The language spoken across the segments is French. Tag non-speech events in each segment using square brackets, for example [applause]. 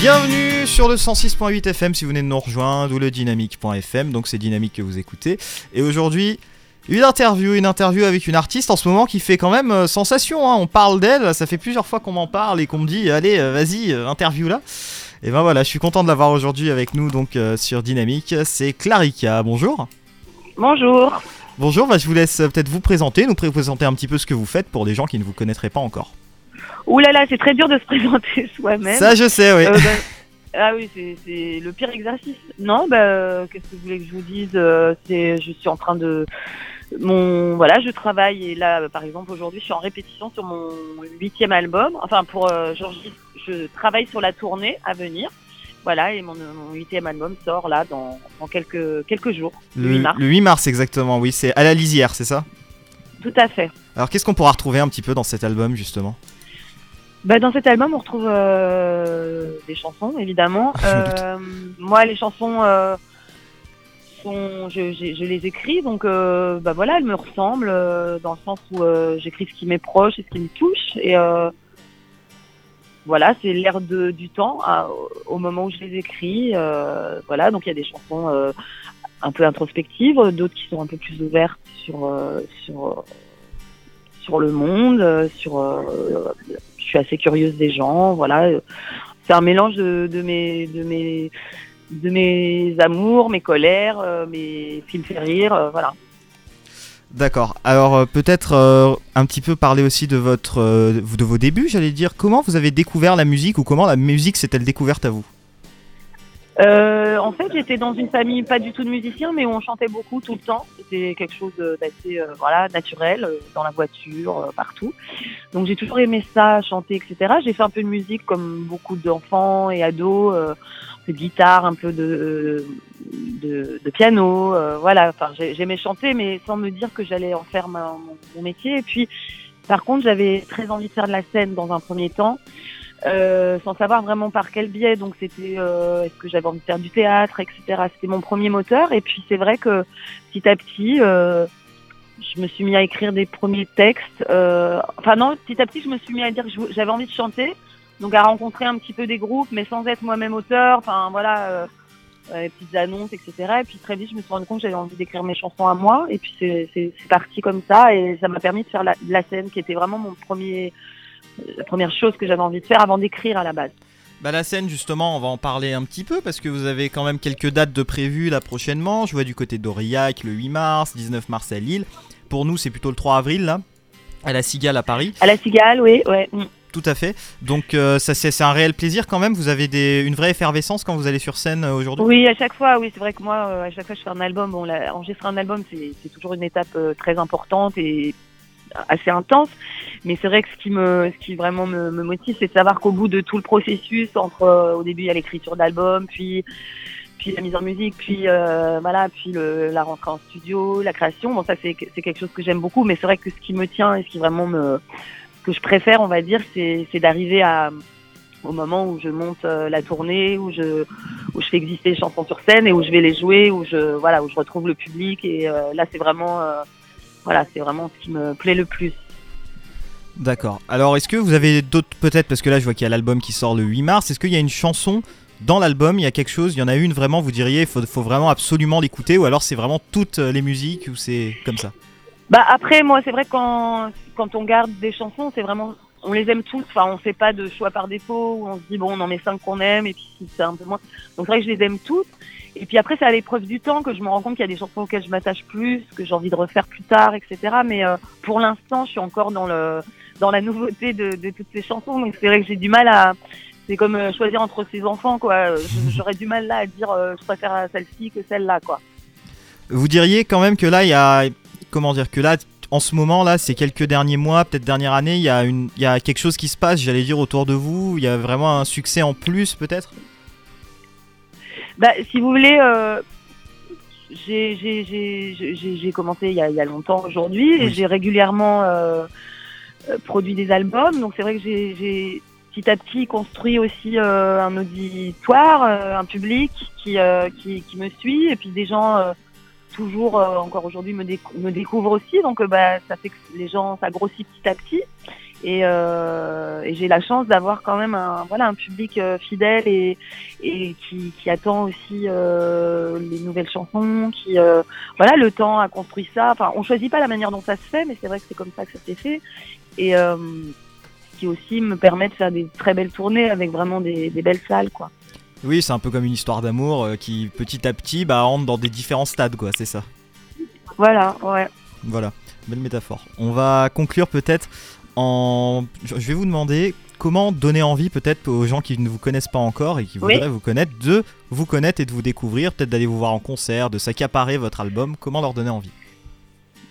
Bienvenue sur le 106.8 FM si vous venez de nous rejoindre ou le dynamique.fm, donc c'est dynamique que vous écoutez. Et aujourd'hui, une interview, une interview avec une artiste en ce moment qui fait quand même euh, sensation. hein. On parle d'elle, ça fait plusieurs fois qu'on m'en parle et qu'on me dit allez, euh, vas-y, euh, interview là. Et ben voilà, je suis content de l'avoir aujourd'hui avec nous donc euh, sur Dynamique. C'est Clarica. Bonjour. Bonjour. Bonjour, bah, je vous laisse peut-être vous présenter, nous présenter un petit peu ce que vous faites pour des gens qui ne vous connaîtraient pas encore. Ouh là là, c'est très dur de se présenter [laughs] soi-même. Ça, je sais, oui. Euh, bah, ah oui, c'est- le pire exercice. Non, bah, euh, qu'est-ce que vous voulez que je vous dise Euh, C'est, je suis en train de, mon, voilà, je travaille et là, par exemple, aujourd'hui, je suis en répétition sur mon huitième album. Enfin, pour, euh, je travaille sur la tournée à venir. Voilà, et mon, huitième album sort là dans, dans quelques quelques jours, le 8 mars. le 8 mars exactement, oui, c'est à la lisière, c'est ça? Tout à fait. Alors qu'est-ce qu'on pourra retrouver un petit peu dans cet album justement? Bah, dans cet album, on retrouve euh, des chansons, évidemment. Je me doute. Euh, moi, les chansons, euh, sont, je, j'ai- je les écris, donc euh, bah voilà, elles me ressemblent euh, dans le sens où euh, j'écris ce qui m'est proche et ce qui me touche. Et euh, voilà, c'est l'air de, du temps à- au moment où je les écris. euh, voilà, donc il y a des chansons euh, un peu introspectives, d'autres qui sont un peu plus ouvertes sur euh, sur sur le monde, sur euh, je suis assez curieuse des gens, voilà. C'est un mélange de, mes de mes de mes amours, mes colères, euh, mes films fait rire, euh, voilà. D'accord. Alors euh, peut-être un petit peu parler aussi de votre de vos débuts, j'allais dire. Comment vous avez découvert la musique ou comment la musique s'est-elle découverte à vous? Euh, en fait, j'étais dans une famille pas du tout de musiciens, mais où on chantait beaucoup tout le temps. C'était quelque chose d'assez euh, voilà naturel euh, dans la voiture, euh, partout. Donc j'ai toujours aimé ça, chanter, etc. J'ai fait un peu de musique comme beaucoup d'enfants et ados, euh, de guitare, un peu de de, de piano, voilà. Enfin, j'ai- j'aimais chanter, mais sans me dire que j'allais en faire mon, mon métier. Et puis, par contre, j'avais très envie de faire de la scène dans un premier temps. Euh, sans savoir vraiment par quel biais. Donc c'était euh, est-ce que j'avais envie de faire du théâtre, etc. C'était mon premier moteur. Et puis c'est vrai que petit à petit, euh, je me suis mis à écrire des premiers textes. Euh, enfin non, petit à petit, je me suis mis à dire que j'avais envie de chanter. Donc à rencontrer un petit peu des groupes, mais sans être moi-même auteur. Enfin voilà, euh, les petites annonces, etc. Et puis très vite, je me suis rendu compte que j'avais envie d'écrire mes chansons à moi. Et puis c'est parti comme ça. Et ça m'a permis de faire la scène, qui était vraiment mon premier la première chose que j'avais envie de faire avant d'écrire à la base. Bah la scène justement, on va en parler un petit peu parce que vous avez quand même quelques dates de prévues là prochainement. Je vois du côté d'Aurillac le 8 mars, 19 mars à Lille. Pour nous, c'est plutôt le 3 avril là, à la Cigale à Paris. À la Cigale, oui, ouais. mm. Tout à fait. Donc euh, ça c'est un réel plaisir quand même. Vous avez des, une vraie effervescence quand vous allez sur scène euh, aujourd'hui? Oui, à chaque fois, oui, c'est vrai que moi, euh, à chaque fois que je fais un album, bon, la- enregistrer un album, c'est toujours une étape très importante et assez intense. Mais c'est vrai que ce qui me, ce qui vraiment me, me motive, c'est de savoir qu'au bout de tout le processus, entre euh, au début il y a l'écriture d'album, puis puis la mise en musique, puis euh, voilà, puis le, la rentrée en studio, la création. Bon, ça c'est c'est quelque chose que j'aime beaucoup, mais c'est vrai que ce qui me tient et ce qui vraiment me que je préfère, on va dire, c'est c'est d'arriver à au moment où je monte euh, la tournée, où je où je fais exister les chansons sur scène et où je vais les jouer, où je voilà, où je retrouve le public et euh, là c'est vraiment euh, voilà, c'est vraiment ce qui me plaît le plus. D'accord. Alors est-ce que vous avez d'autres peut-être parce que là je vois qu'il y a l'album qui sort le 8 mars. Est-ce qu'il y a une chanson dans l'album Il y a quelque chose Il y en a une vraiment Vous diriez il faut, faut vraiment absolument l'écouter ou alors c'est vraiment toutes euh, les musiques ou c'est comme ça? Bah après moi c'est vrai que quand quand on garde des chansons, c'est vraiment on les aime tous, enfin on fait pas de choix par défaut on se dit bon on en met cinq qu'on aime et puis c'est un peu moins. Donc c'est vrai que je les aime toutes. Et puis après c'est à l'épreuve du temps que je me rends compte qu'il y a des chansons auxquelles je m'attache plus, que j'ai envie de refaire plus tard, etc. Mais euh, pour l'instant je suis encore dans le dans la nouveauté de, toutes ces chansons. C'est vrai que j'ai du mal à c'est comme euh, choisir entre ses enfants quoi. Euh, J'aurais du mal là à dire je préfère celle-ci que celle-là quoi. Vous diriez quand même que là il y a comment dire que là en ce moment là ces quelques derniers mois peut-être dernière année il y a une il y a quelque chose qui se passe j'allais dire autour de vous. Il y a vraiment un succès en plus peut-être? Bah, si vous voulez, euh, j'ai commencé il y a, il y a longtemps aujourd'hui et j'ai régulièrement euh, euh, produit des albums. Donc c'est vrai que j'ai j'ai petit à petit construit aussi euh, un auditoire, un public qui, qui, qui me suit. Et puis des gens toujours euh, encore aujourd'hui me, décou- me découvrent aussi. Donc euh, bah, ça fait que les gens, ça grossit petit à petit. Et, euh, et j'ai la chance d'avoir quand même un, voilà, un public euh, fidèle et, et qui, qui attend aussi euh, les nouvelles chansons, qui voilà, le temps a construit ça. Enfin, on choisit pas la manière dont ça se fait, mais c'est vrai que c'est comme ça que ça s'est fait. Et qui aussi me permet de faire des très belles tournées avec vraiment des, des belles salles, quoi. Oui, c'est un peu comme une histoire d'amour euh, qui petit à petit bah, rentre dans des différents stades, quoi, c'est ça. Voilà, ouais. Voilà, belle métaphore. On va conclure peut-être en. Je vais vous demander comment donner envie peut-être aux gens qui ne vous connaissent pas encore et qui Oui. voudraient vous connaître de vous connaître et de vous découvrir, peut-être d'aller vous voir en concert, de s'accaparer votre album. Comment leur donner envie?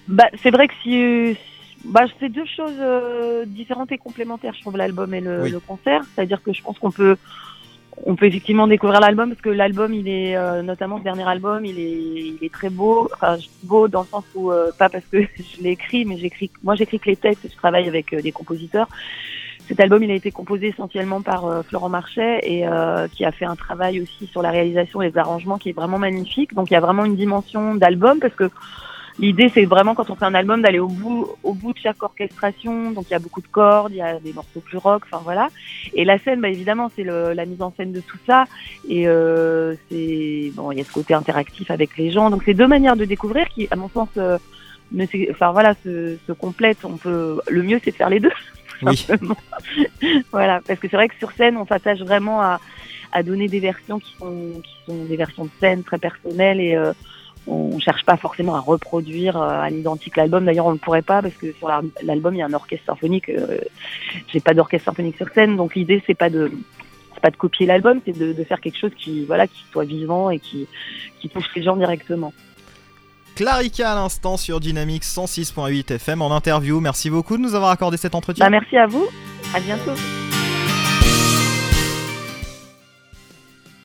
Bah, c'est vrai que si, bah, c'est deux choses euh, différentes et complémentaires, je trouve, l'album et le, Oui. le concert. C'est-à-dire que je pense qu'on peut, on peut effectivement découvrir l'album parce que l'album, il est, euh, notamment ce dernier album, il est, il est très beau. Enfin, beau dans le sens où, euh, pas parce que [laughs] je l'ai écrit, mais j'écris, moi j'écris que les textes je travaille avec euh, des compositeurs. Cet album, il a été composé essentiellement par euh, Florent Marchais et euh, qui a fait un travail aussi sur la réalisation et les arrangements qui est vraiment magnifique. Donc il y a vraiment une dimension d'album parce que l'idée c'est vraiment quand on fait un album d'aller au bout au bout de chaque orchestration. Donc il y a beaucoup de cordes, il y a des morceaux plus rock, enfin voilà. Et la scène, bah, évidemment, c'est la mise en scène de tout ça et euh, c'est bon, il y a ce côté interactif avec les gens. Donc c'est deux manières de découvrir qui, à mon sens, euh, ne s'é- enfin voilà, se, se complètent. On peut le mieux c'est de faire les deux [laughs] Oui, [laughs] voilà, parce que c'est vrai que sur scène, on s'attache vraiment à, à donner des versions qui sont, qui sont des versions de scène très personnelles et euh, on cherche pas forcément à reproduire euh, à l'identique l'album. D'ailleurs, on ne pourrait pas parce que sur la- l'album, il y a un orchestre symphonique. Euh, J'ai pas d'orchestre symphonique sur scène, donc l'idée c'est pas de pas de copier l'album, c'est de, de faire quelque chose qui voilà qui soit vivant et qui qui touche les gens directement. Clarica à l'instant sur Dynamics 106.8 FM en interview. Merci beaucoup de nous avoir accordé cet entretien. Bah, merci à vous, à bientôt.